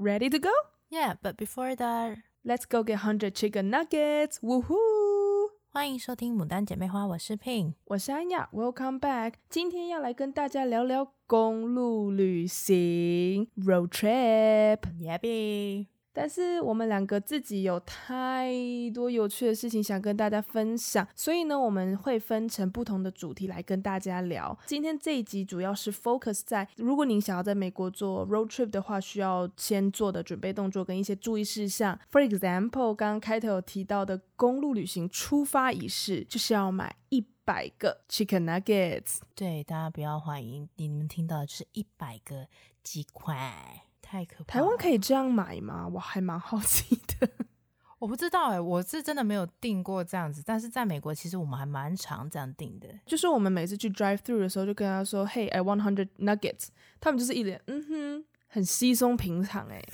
Ready to go? Yeah, but before that, let's go get hundred chicken nuggets. Woohoo! 欢迎收听《牡丹姐妹花》，我是 Pin，我是安雅。Welcome back。今天要来跟大家聊聊公路旅行 （road trip）。Yeah，baby。 但是我们两个自己有太多有趣的事情想跟大家分享，所以呢，我们会分成不同的主题来跟大家聊。今天这一集主要是 focus 在，如果您想要在美国做 road trip 的话，需要先做的准备动作跟一些注意事项。For example，刚刚开头有提到的公路旅行出发仪式，就是要买一百个 chicken nuggets。对，大家不要怀疑，你们听到的是一百个鸡块。太可怕！台湾可以这样买吗？我还蛮好奇的。我不知道哎、欸，我是真的没有订过这样子。但是在美国，其实我们还蛮常这样订的。就是我们每次去 drive through 的时候，就跟他说：“Hey, I want hundred nuggets。”他们就是一脸嗯哼，很稀松平常哎、欸。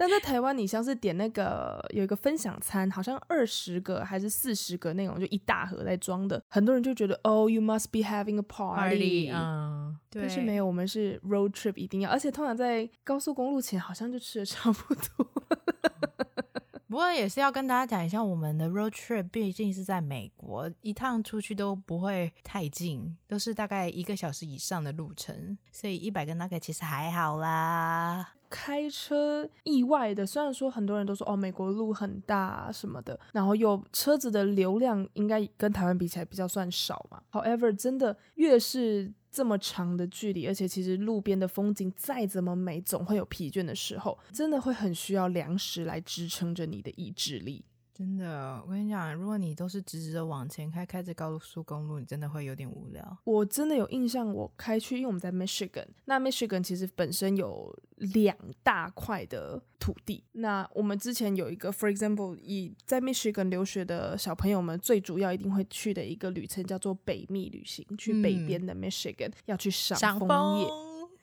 但在台湾，你像是点那个有一个分享餐，好像二十个还是四十个那种，就一大盒在装的，很多人就觉得哦、oh,，you must be having a party，嗯，对。但是没有，我们是 road trip 一定要，而且通常在高速公路前好像就吃的差不多。不过也是要跟大家讲一下，我们的 road trip 毕竟是在美国，一趟出去都不会太近，都是大概一个小时以上的路程，所以一百个那个其实还好啦。开车意外的，虽然说很多人都说哦，美国路很大什么的，然后又车子的流量应该跟台湾比起来比较算少嘛。However，真的越是这么长的距离，而且其实路边的风景再怎么美，总会有疲倦的时候，真的会很需要粮食来支撑着你的意志力。真的，我跟你讲，如果你都是直直的往前开，开着高速公路，你真的会有点无聊。我真的有印象，我开去，因为我们在 Michigan，那 Michigan 其实本身有两大块的土地。那我们之前有一个，for example，以在 Michigan 留学的小朋友们，最主要一定会去的一个旅程叫做北密旅行，去北边的 Michigan、嗯、要去赏枫叶。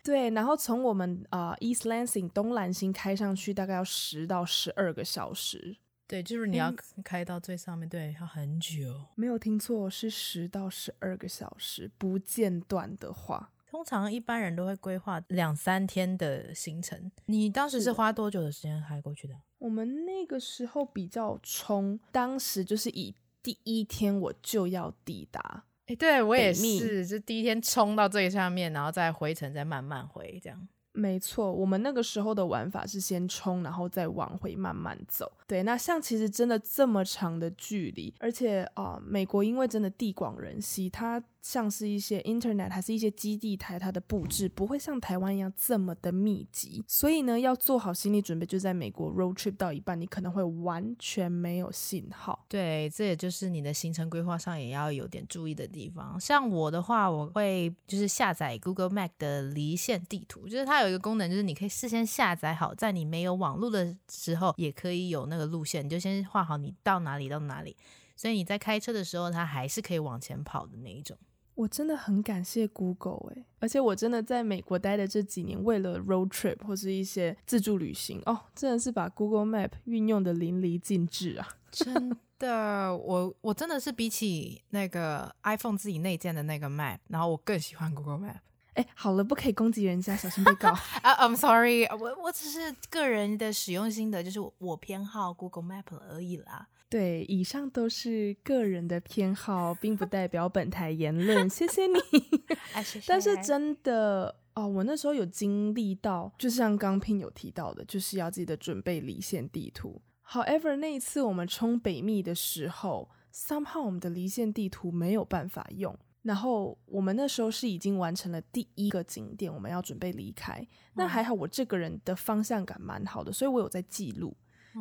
对，然后从我们啊、呃、East Lansing 东兰星开上去，大概要十到十二个小时。对，就是你要开到最上面，嗯、对，要很久。没有听错，是十到十二个小时不间断的话。通常一般人都会规划两三天的行程。你当时是花多久的时间开过去的？我们那个时候比较冲，当时就是以第一天我就要抵达。哎，对我也是，就第一天冲到最上面，然后再回程，再慢慢回这样。没错，我们那个时候的玩法是先冲，然后再往回慢慢走。对，那像其实真的这么长的距离，而且啊、美国因为真的地广人稀，它。像是一些 Internet 还是一些基地台，它的布置不会像台湾一样这么的密集，所以呢，要做好心理准备，就在美国 road trip 到一半，你可能会完全没有信号。对，这也就是你的行程规划上也要有点注意的地方。像我的话，我会就是下载 Google Map 的离线地图，就是它有一个功能，就是你可以事先下载好，在你没有网络的时候，也可以有那个路线，你就先画好你到哪里到哪里，所以你在开车的时候，它还是可以往前跑的那一种。我真的很感谢 Google 哎，而且我真的在美国待的这几年，为了 road trip 或是一些自助旅行哦，真的是把 Google Map 运用的淋漓尽致啊！真的，我我真的是比起那个 iPhone 自己内建的那个 Map，然后我更喜欢 Google Map。哎，好了，不可以攻击人家，小心被告。啊、uh,，I'm sorry，我我只是个人的使用心得，就是我偏好 Google Map 而已啦。对，以上都是个人的偏好，并不代表本台言论。谢谢你。啊、谢谢。但是真的哦，我那时候有经历到，就像刚 Pin 有提到的，就是要记得准备离线地图。However，那一次我们冲北密的时候，somehow 我们的离线地图没有办法用。然后我们那时候是已经完成了第一个景点，我们要准备离开。那还好，我这个人的方向感蛮好的，所以我有在记录。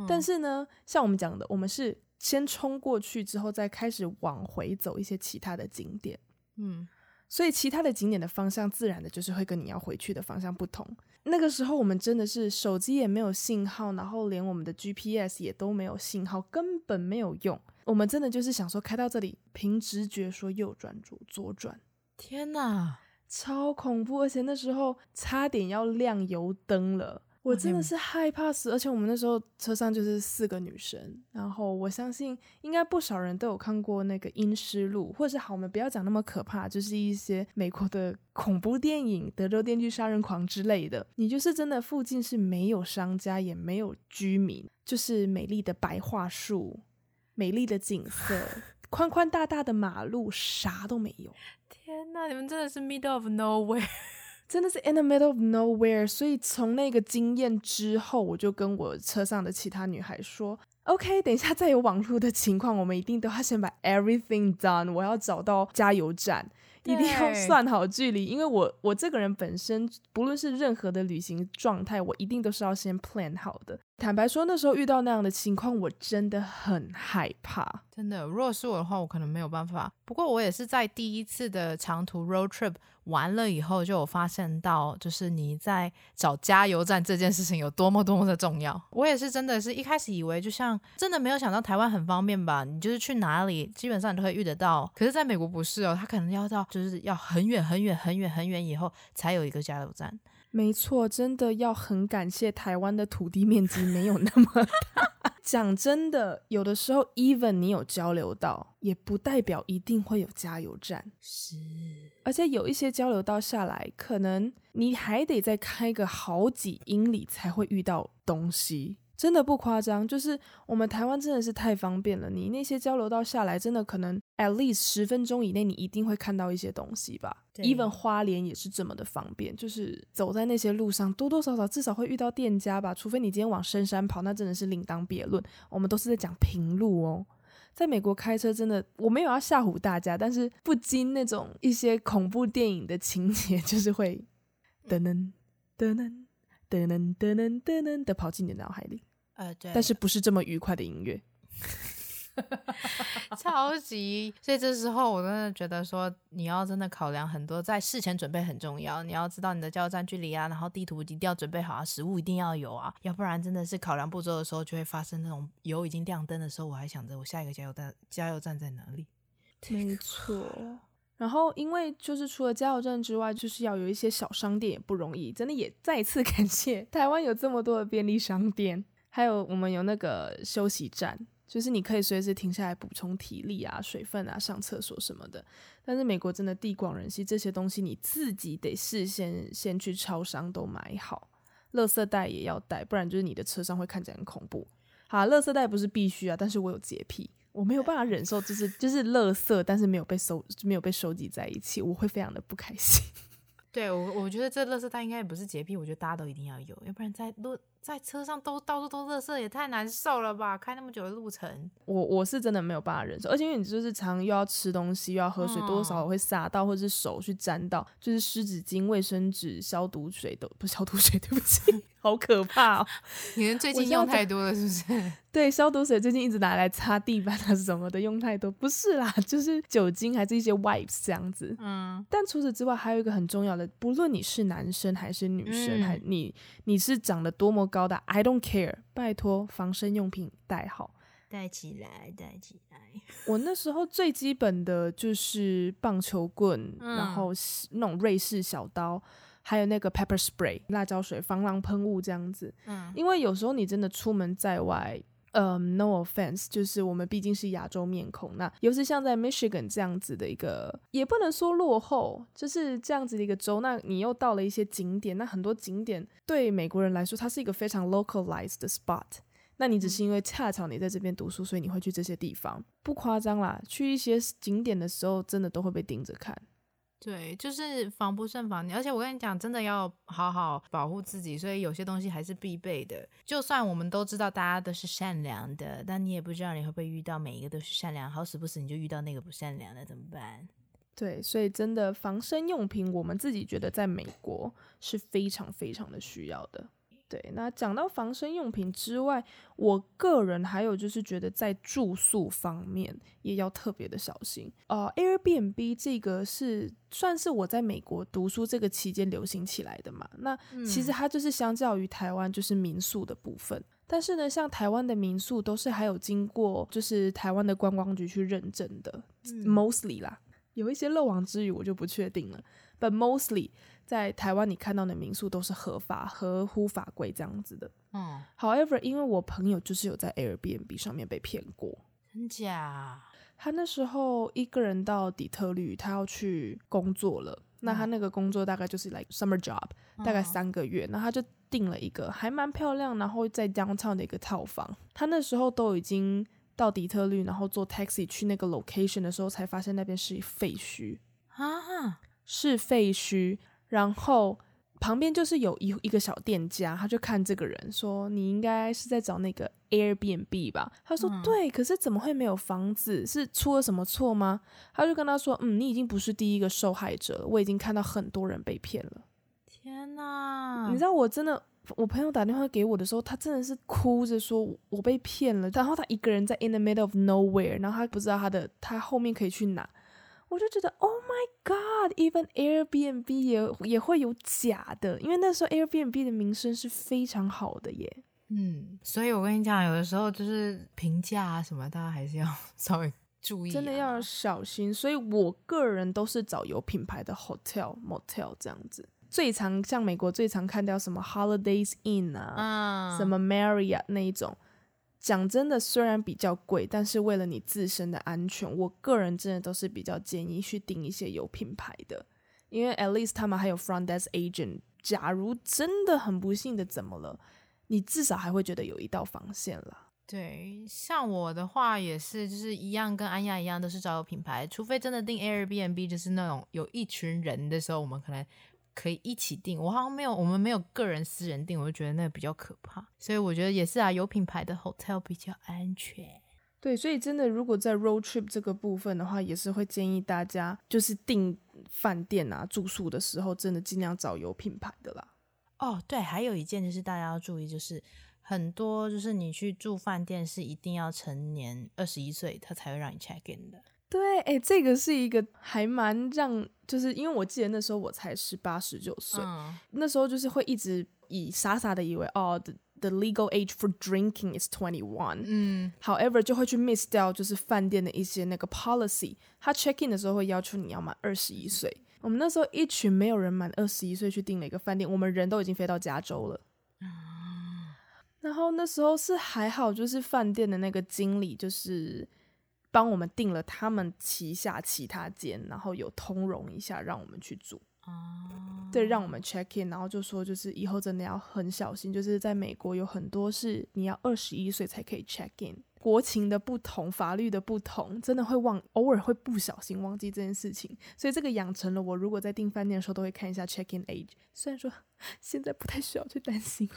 但是呢，像我们讲的，我们是先冲过去之后，再开始往回走一些其他的景点。嗯，所以其他的景点的方向，自然的就是会跟你要回去的方向不同。那个时候我们真的是手机也没有信号，然后连我们的 GPS 也都没有信号，根本没有用。我们真的就是想说，开到这里，凭直觉说右转左左转。天哪，超恐怖！而且那时候差点要亮油灯了。我真的是害怕死，而且我们那时候车上就是四个女生，然后我相信应该不少人都有看过那个《阴尸路》，或者是好，我们不要讲那么可怕，就是一些美国的 恐怖电影，《德州电锯杀人狂》之类的。你就是真的附近是没有商家，也没有居民，就是美丽的白桦树，美丽的景色，宽宽大大的马路，啥都没有。天哪，你们真的是 middle of nowhere。真的是 in the middle of nowhere，所以从那个经验之后，我就跟我车上的其他女孩说：“OK，等一下再有网络的情况，我们一定都要先把 everything done。我要找到加油站。”一定要算好距离，因为我我这个人本身不论是任何的旅行状态，我一定都是要先 plan 好的。坦白说，那时候遇到那样的情况，我真的很害怕。真的，如果是我的话，我可能没有办法。不过我也是在第一次的长途 road trip 完了以后，就有发现到，就是你在找加油站这件事情有多么多么的重要。我也是真的是一开始以为，就像真的没有想到台湾很方便吧？你就是去哪里，基本上你都会遇得到。可是在美国不是哦，他可能要到。就是要很远很远很远很远以后才有一个加油站。没错，真的要很感谢台湾的土地面积没有那么大。讲真的，有的时候 even 你有交流道，也不代表一定会有加油站。是，而且有一些交流道下来，可能你还得再开个好几英里才会遇到东西。真的不夸张，就是我们台湾真的是太方便了。你那些交流道下来，真的可能 at least 十分钟以内，你一定会看到一些东西吧。Even 花莲也是这么的方便，就是走在那些路上，多多少少至少会遇到店家吧。除非你今天往深山跑，那真的是另当别论。我们都是在讲平路哦。在美国开车真的，我没有要吓唬大家，但是不禁那种一些恐怖电影的情节，就是会噔噔噔噔。噔噔噔噔噔噔的跑进你的脑海里，呃，对，但是不是这么愉快的音乐，超级。所以这时候我真的觉得说，你要真的考量很多，在事前准备很重要。你要知道你的加油站距离啊，然后地图一定要准备好啊，食物一定要有啊，要不然真的是考量步骤的时候，就会发生那种油已经亮灯的时候，我还想着我下一个加油站加油站在哪里。没错。然后，因为就是除了加油站之外，就是要有一些小商店也不容易。真的也再次 感谢台湾有这么多的便利商店，还有我们有那个休息站，就是你可以随时停下来补充体力啊、水分啊、上厕所什么的。但是美国真的地广人稀，这些东西你自己得事先先去超商都买好，垃圾袋也要带，不然就是你的车上会看起来很恐怖。好，垃圾袋不是必须啊，但是我有洁癖。我没有办法忍受，就是就是垃圾，但是没有被收，没有被收集在一起，我会非常的不开心。对，我我觉得这垃圾袋应该也不是洁癖，我觉得大家都一定要有，要不然在路。在车上都到处都垃圾，也太难受了吧！开那么久的路程，我我是真的没有办法忍受，而且因为你就是常又要吃东西又要喝水，多多少少会洒到，或者是手去沾到，就是湿纸巾、卫生纸、消毒水都不消毒水，对不起，好可怕哦！你们最近用太多了是不是？对，消毒水最近一直拿来擦地板啊什么的，用太多不是啦，就是酒精还是一些 wipes 这样子。嗯，但除此之外还有一个很重要的，不论你是男生还是女生，嗯、还你你是长得多么。高的，I don't care，拜托，防身用品带好，带起来，带起来。我那时候最基本的就是棒球棍，嗯、然后那种瑞士小刀，还有那个 pepper spray 辣椒水、防狼喷雾这样子。嗯，因为有时候你真的出门在外。嗯、um，no offense，就是我们毕竟是亚洲面孔，那尤其像在 Michigan 这样子的一个，也不能说落后，就是这样子的一个州，那你又到了一些景点，那很多景点对美国人来说，它是一个非常 localized 的 spot，那你只是因为恰巧你在这边读书，所以你会去这些地方，不夸张啦，去一些景点的时候，真的都会被盯着看。对，就是防不胜防。而且我跟你讲，真的要好好保护自己，所以有些东西还是必备的。就算我们都知道大家都是善良的，但你也不知道你会不会遇到每一个都是善良，好死不死你就遇到那个不善良的，怎么办？对，所以真的防身用品，我们自己觉得在美国是非常非常的需要的。对，那讲到防身用品之外，我个人还有就是觉得在住宿方面也要特别的小心。呃，Airbnb 这个是算是我在美国读书这个期间流行起来的嘛。那其实它就是相较于台湾就是民宿的部分，但是呢，像台湾的民宿都是还有经过就是台湾的观光局去认证的，mostly 啦，有一些漏网之鱼我就不确定了。，but mostly 在台湾你看到的民宿都是合法、合乎法规这样子的。嗯，however，因为我朋友就是有在 Airbnb 上面被骗过，真假？他那时候一个人到底特律，他要去工作了。那他那个工作大概就是 like summer job，大概三个月。那他就订了一个还蛮漂亮，然后在 downtown 的一个套房。他那时候都已经到底特律，然后坐 taxi 去那个 location 的时候，才发现那边是废墟啊，是废墟。然后。旁边就是有一一个小店家，他就看这个人说：“你应该是在找那个 Airbnb 吧？”他说：“嗯、对，可是怎么会没有房子？是出了什么错吗？”他就跟他说：“嗯，你已经不是第一个受害者了，我已经看到很多人被骗了。”天哪！你知道我真的，我朋友打电话给我的时候，他真的是哭着说：“我被骗了。”然后他一个人在 in the middle of nowhere，然后他不知道他的他后面可以去哪。我就觉得，Oh my God，even Airbnb 也也会有假的，因为那时候 Airbnb 的名声是非常好的耶。嗯，所以我跟你讲，有的时候就是评价啊什么，大家还是要 稍微注意啊，真的要小心。所以我个人都是找有品牌的 hotel、motel 这样子。最常像美国最常看到什么 Holidays Inn 啊，嗯、什么 Marriott 那一种。讲真的，虽然比较贵，但是为了你自身的安全，我个人真的都是比较建议去订一些有品牌的，因为 at least 他们还有 front desk agent。假如真的很不幸的怎么了，你至少还会觉得有一道防线了。对，像我的话也是，就是一样跟安雅一样，都是找有品牌，除非真的订 Airbnb，就是那种有一群人的时候，我们可能。可以一起订，我好像没有，我们没有个人私人订，我就觉得那个比较可怕，所以我觉得也是啊，有品牌的 hotel 比较安全。对，所以真的，如果在 road trip 这个部分的话，也是会建议大家，就是订饭店啊、住宿的时候，真的尽量找有品牌的啦。哦，对，还有一件就是大家要注意，就是很多就是你去住饭店是一定要成年二十一岁，他才会让你 check in 的。对，哎，这个是一个还蛮让，就是因为我记得那时候我才十八十九岁，嗯、那时候就是会一直以傻傻的以为哦，the the legal age for drinking is twenty one，嗯，however 就会去 miss 掉就是饭店的一些那个 policy，他 check in 的时候会要求你要满二十一岁，嗯、我们那时候一群没有人满二十一岁去订了一个饭店，我们人都已经飞到加州了，嗯、然后那时候是还好，就是饭店的那个经理就是。帮我们订了他们旗下其他间，然后有通融一下，让我们去住。哦，对，让我们 check in，然后就说就是以后真的要很小心，就是在美国有很多是你要二十一岁才可以 check in，国情的不同，法律的不同，真的会忘，偶尔会不小心忘记这件事情。所以这个养成了我，如果在订饭店的时候都会看一下 check in age。虽然说 现在不太需要去担心了，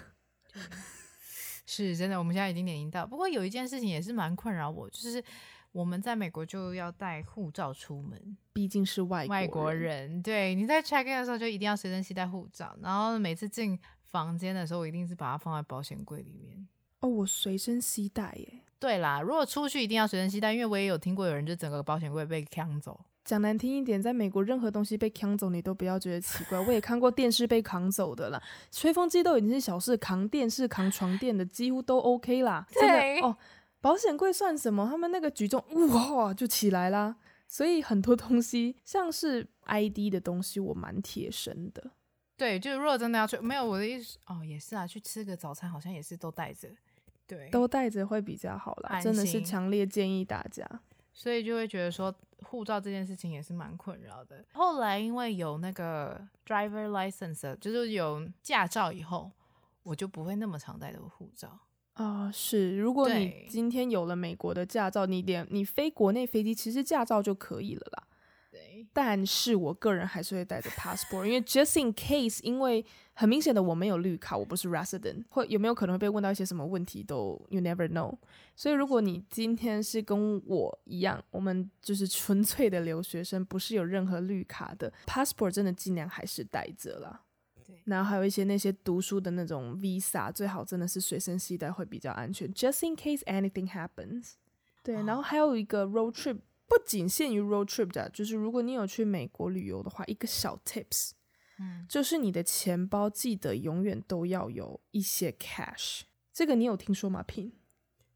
是真的，我们现在已经年龄到。不过有一件事情也是蛮困扰我，就是。我们在美国就要带护照出门，毕竟是外外国人。对，你在 check in 的时候就一定要随身携带护照，然后每次进房间的时候，我一定是把它放在保险柜里面。哦，我随身携带耶。对啦，如果出去一定要随身携带，因为我也有听过有人就整个保险柜被抢走。讲难听一点，在美国任何东西被抢走，你都不要觉得奇怪。我也看过电视被扛走的啦，吹风机都已经是小事，扛电视、扛床垫的几乎都 OK 啦。真的哦。保险柜算什么？他们那个举重哇就起来啦，所以很多东西像是 ID 的东西，我蛮贴身的。对，就是如果真的要去，没有我的意思哦，也是啊，去吃个早餐好像也是都带着，对，都带着会比较好啦，真的是强烈建议大家。所以就会觉得说护照这件事情也是蛮困扰的。后来因为有那个 driver license，就是有驾照以后，我就不会那么常带着护照。啊、呃，是，如果你今天有了美国的驾照，你点你飞国内飞机，其实驾照就可以了啦。对，但是我个人还是会带着 passport，因为 just in case，因为很明显的我没有绿卡，我不是 resident，会有没有可能会被问到一些什么问题都 you never know。所以如果你今天是跟我一样，我们就是纯粹的留学生，不是有任何绿卡的 passport，真的尽量还是带着啦。然后还有一些那些读书的那种 visa，最好真的是随身携带会比较安全，just in case anything happens。对，然后还有一个 road trip，不仅限于 road trip 的，就是如果你有去美国旅游的话，一个小 tips，嗯，就是你的钱包记得永远都要有一些 cash。这个你有听说吗，Pin？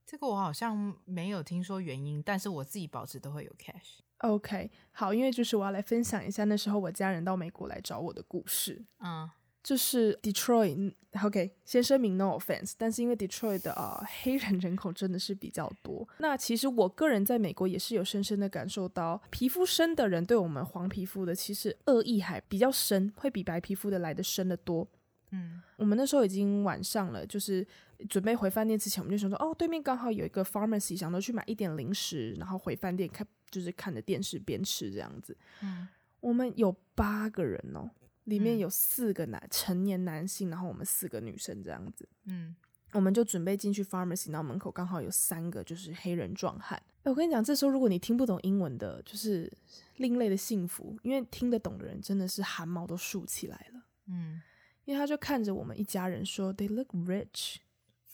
这个我好像没有听说原因，但是我自己保持都会有 cash。OK，好，因为就是我要来分享一下那时候我家人到美国来找我的故事。嗯。就是 Detroit，OK，先声明 no offense，但是因为 Detroit 的啊、呃、黑人人口真的是比较多。那其实我个人在美国也是有深深的感受到，皮肤深的人对我们黄皮肤的其实恶意还比较深，会比白皮肤的来的深得多。嗯，我们那时候已经晚上了，就是准备回饭店之前，我们就想说，哦，对面刚好有一个 pharmacy，想说去买一点零食，然后回饭店看，就是看着电视边吃这样子。嗯，我们有八个人哦。里面有四个男、嗯、成年男性，然后我们四个女生这样子。嗯，我们就准备进去 pharmacy，然后门口刚好有三个就是黑人壮汉。哎我跟你讲，这时候如果你听不懂英文的，就是另类的幸福，因为听得懂的人真的是汗毛都竖起来了。嗯，因为他就看着我们一家人说：“They look rich。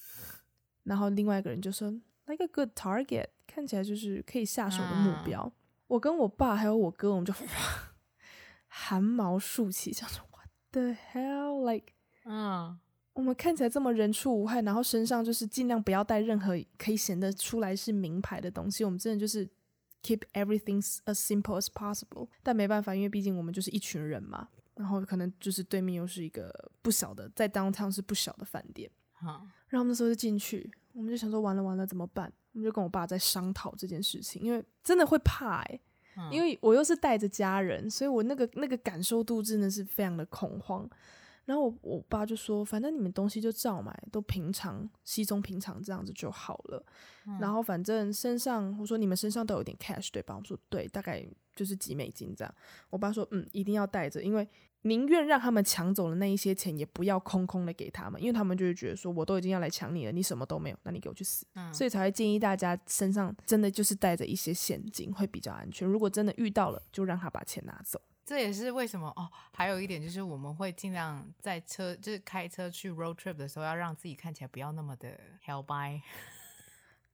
”然后另外一个人就说：“Like a good target，看起来就是可以下手的目标。嗯”我跟我爸还有我哥，我们就。汗毛竖起，想说 What the hell？Like，嗯，我们看起来这么人畜无害，然后身上就是尽量不要带任何可以显得出来是名牌的东西。我们真的就是 keep everything as simple as possible。但没办法，因为毕竟我们就是一群人嘛。然后可能就是对面又是一个不小的，在 downtown 是不小的饭店。好，然后我们那时候就进去，我们就想说完了完了怎么办？我们就跟我爸在商讨这件事情，因为真的会怕哎、欸。因为我又是带着家人，所以我那个那个感受度真的是非常的恐慌。然后我我爸就说：“反正你们东西就照买，都平常稀松平常这样子就好了。嗯”然后反正身上我说你们身上都有点 cash 对吧？我说对，大概就是几美金这样。我爸说：“嗯，一定要带着，因为。”宁愿让他们抢走了那一些钱，也不要空空的给他们，因为他们就会觉得说，我都已经要来抢你了，你什么都没有，那你给我去死。嗯，所以才会建议大家身上真的就是带着一些现金会比较安全。如果真的遇到了，就让他把钱拿走。这也是为什么哦。还有一点就是，我们会尽量在车就是开车去 road trip 的时候，要让自己看起来不要那么的 hell by。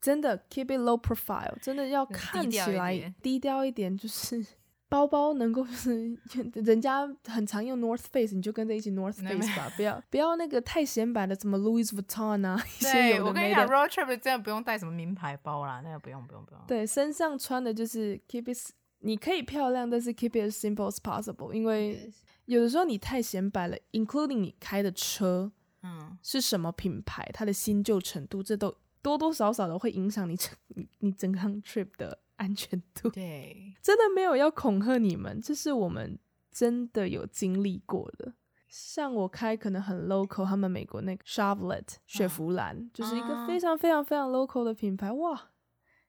真的 keep it low profile，真的要看起来低调一点，就是。包包能够是人家很常用 North Face，你就跟着一起 North Face 吧，不要不要那个太显摆的，什么 Louis Vuitton 啊，一些有的没的。我跟你讲，road trip 真的不用带什么名牌包啦，那个不用不用不用。对，身上穿的就是 keep it，你可以漂亮，但是 keep it as simple as possible，因为有的时候你太显摆了，including 你开的车，嗯，是什么品牌，它的新旧程度，这都多多少少的会影响你整你你整趟 trip 的。安全度，对，真的没有要恐吓你们，这是我们真的有经历过的。像我开可能很 local，他们美国那个 Chevrolet 雪佛兰，啊、就是一个非常非常非常 local 的品牌，哇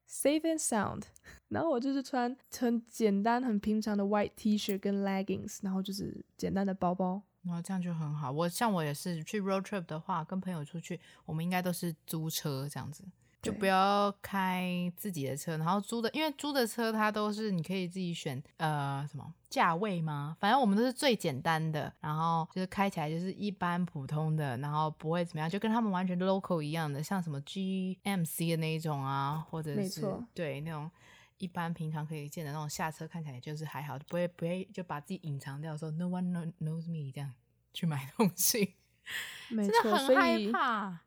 ，safe and sound。然后我就是穿很简单、很平常的 white T-shirt 跟 leggings，然后就是简单的包包，然后这样就很好。我像我也是去 road trip 的话，跟朋友出去，我们应该都是租车这样子。就不要开自己的车，然后租的，因为租的车它都是你可以自己选，呃，什么价位吗？反正我们都是最简单的，然后就是开起来就是一般普通的，然后不会怎么样，就跟他们完全 local 一样的，像什么 GMC 的那一种啊，或者是对那种一般平常可以见的那种下车看起来就是还好，不会不会就把自己隐藏掉，说 No one knows me 这样去买东西，真的很害怕。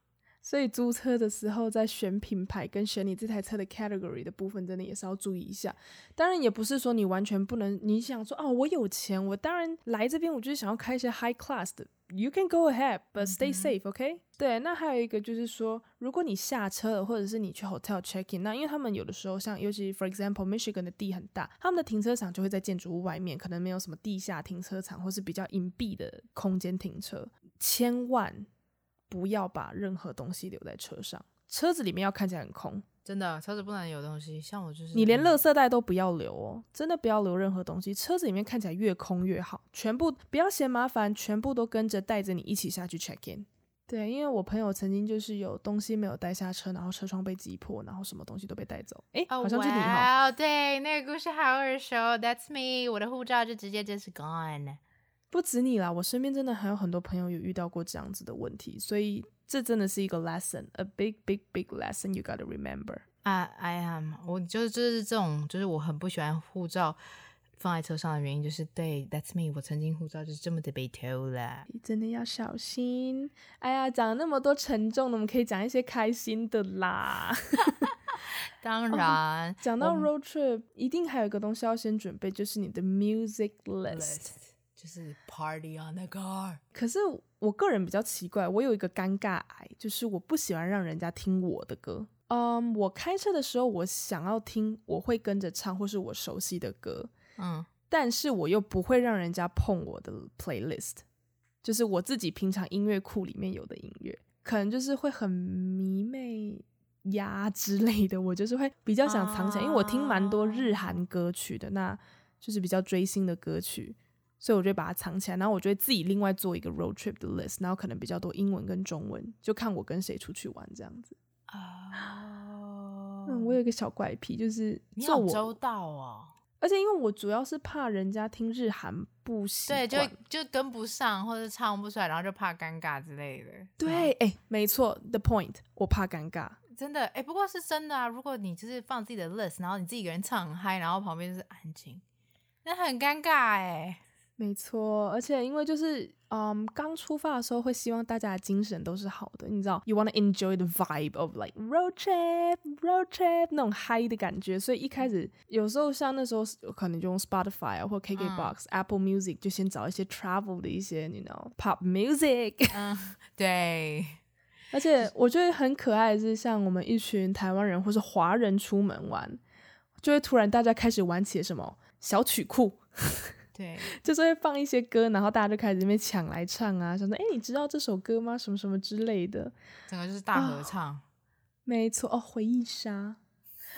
所以租车的时候，在选品牌跟选你这台车的 category 的部分，真的也是要注意一下。当然，也不是说你完全不能。你想说，哦，我有钱，我当然来这边，我就是想要开一些 high class 的。You can go ahead, but stay safe, OK？、嗯、对。那还有一个就是说，如果你下车了，或者是你去 hotel check in，那因为他们有的时候，像尤其 for example Michigan 的地很大，他们的停车场就会在建筑物外面，可能没有什么地下停车场，或是比较隐蔽的空间停车，千万。不要把任何东西留在车上，车子里面要看起来很空。真的，车子不能有东西。像我就是，你连垃圾袋都不要留哦，真的不要留任何东西。车子里面看起来越空越好，全部不要嫌麻烦，全部都跟着带着你一起下去 check in。对，因为我朋友曾经就是有东西没有带下车，然后车窗被击破，然后什么东西都被带走。哎，oh, 好像是你哈。哦，对，那个故事好耳熟。That's me，我的护照就直接就是 gone。不止你啦，我身边真的还有很多朋友有遇到过这样子的问题，所以这真的是一个 lesson，a big big big lesson you gotta remember。啊，I am，我就是就是这种，就是我很不喜欢护照放在车上的原因，就是对，That's me，我曾经护照就是这么的被偷了，你真的要小心。哎呀，讲了那么多沉重的，我们可以讲一些开心的啦。当然，讲、哦、到 road trip，一定还有一个东西要先准备，就是你的 music list 就是 party on the car。可是我个人比较奇怪，我有一个尴尬癌，就是我不喜欢让人家听我的歌。嗯、um,，我开车的时候，我想要听，我会跟着唱，或是我熟悉的歌。嗯，但是我又不会让人家碰我的 playlist，就是我自己平常音乐库里面有的音乐，可能就是会很迷妹呀之类的，我就是会比较想藏起来，因为我听蛮多日韩歌曲的，那就是比较追星的歌曲，所以我就把它藏起来，然后我就会自己另外做一个 road trip 的 list，然后可能比较多英文跟中文，就看我跟谁出去玩这样子。哦，嗯，我有一个小怪癖，就是好周到哦。而且因为我主要是怕人家听日韩不习惯，对，就就跟不上或者唱不出来，然后就怕尴尬之类的。对，哎、欸，没错，the point，我怕尴尬，真的，哎、欸，不过是真的啊。如果你就是放自己的 list，然后你自己一个人唱很嗨，然后旁边就是安静，那很尴尬哎。没错，而且因为就是，嗯，刚出发的时候会希望大家的精神都是好的，你知道，you wanna enjoy the vibe of like road trip, road trip 那种嗨的感觉，所以一开始有时候像那时候可能就用 Spotify 啊或 KKBox、嗯、Apple Music 就先找一些 travel 的一些，you know, pop music。嗯，对。而且我觉得很可爱的是，像我们一群台湾人或是华人出门玩，就会突然大家开始玩起了什么小曲库。对，就是会放一些歌，然后大家就开始在那边抢来唱啊，想说，哎，你知道这首歌吗？什么什么之类的，整个就是大合唱。哦、没错哦，回忆杀，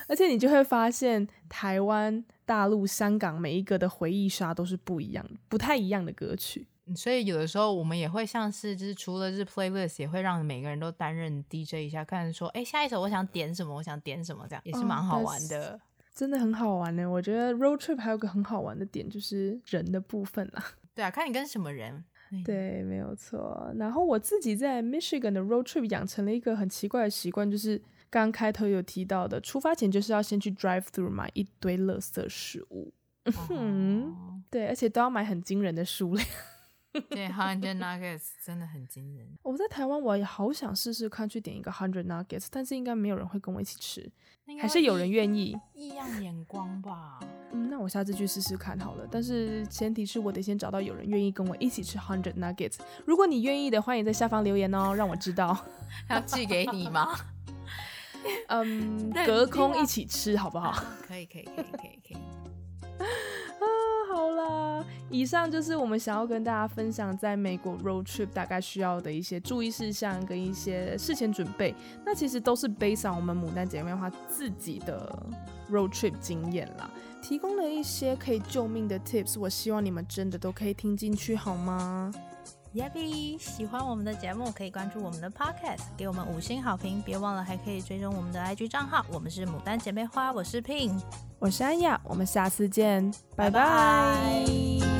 而且你就会发现，台湾、大陆、香港每一个的回忆杀都是不一样的，不太一样的歌曲。所以有的时候我们也会像是，就是除了是 playlist，也会让每个人都担任 DJ 一下，看说，哎，下一首我想点什么，我想点什么，这样也是蛮好玩的。哦真的很好玩呢，我觉得 road trip 还有个很好玩的点就是人的部分啦。对啊，看你跟什么人。对，没有错。然后我自己在 Michigan 的 road trip 养成了一个很奇怪的习惯，就是刚开头有提到的，出发前就是要先去 drive through 买一堆垃圾食物。嗯、哦，对，而且都要买很惊人的数量。对，hundred nuggets 真的很惊人。我在台湾，我也好想试试看去点一个 hundred nuggets，但是应该没有人会跟我一起吃，还是有人愿意？异样眼光吧。嗯，那我下次去试试看好了。但是前提是我得先找到有人愿意跟我一起吃 hundred nuggets。如果你愿意的，欢迎在下方留言哦，让我知道。要寄给你吗？嗯，隔空一起吃好不好？可以，可以，可以，可以，可以。以上就是我们想要跟大家分享在美国 road trip 大概需要的一些注意事项跟一些事前准备。那其实都是 based on 我们牡丹姐妹花自己的 road trip 经验啦，提供了一些可以救命的 tips。我希望你们真的都可以听进去，好吗？Yappy，喜欢我们的节目可以关注我们的 podcast，给我们五星好评。别忘了还可以追踪我们的 IG 账号，我们是牡丹姐妹花，我是 Pin。我是安雅，我们下次见，拜拜。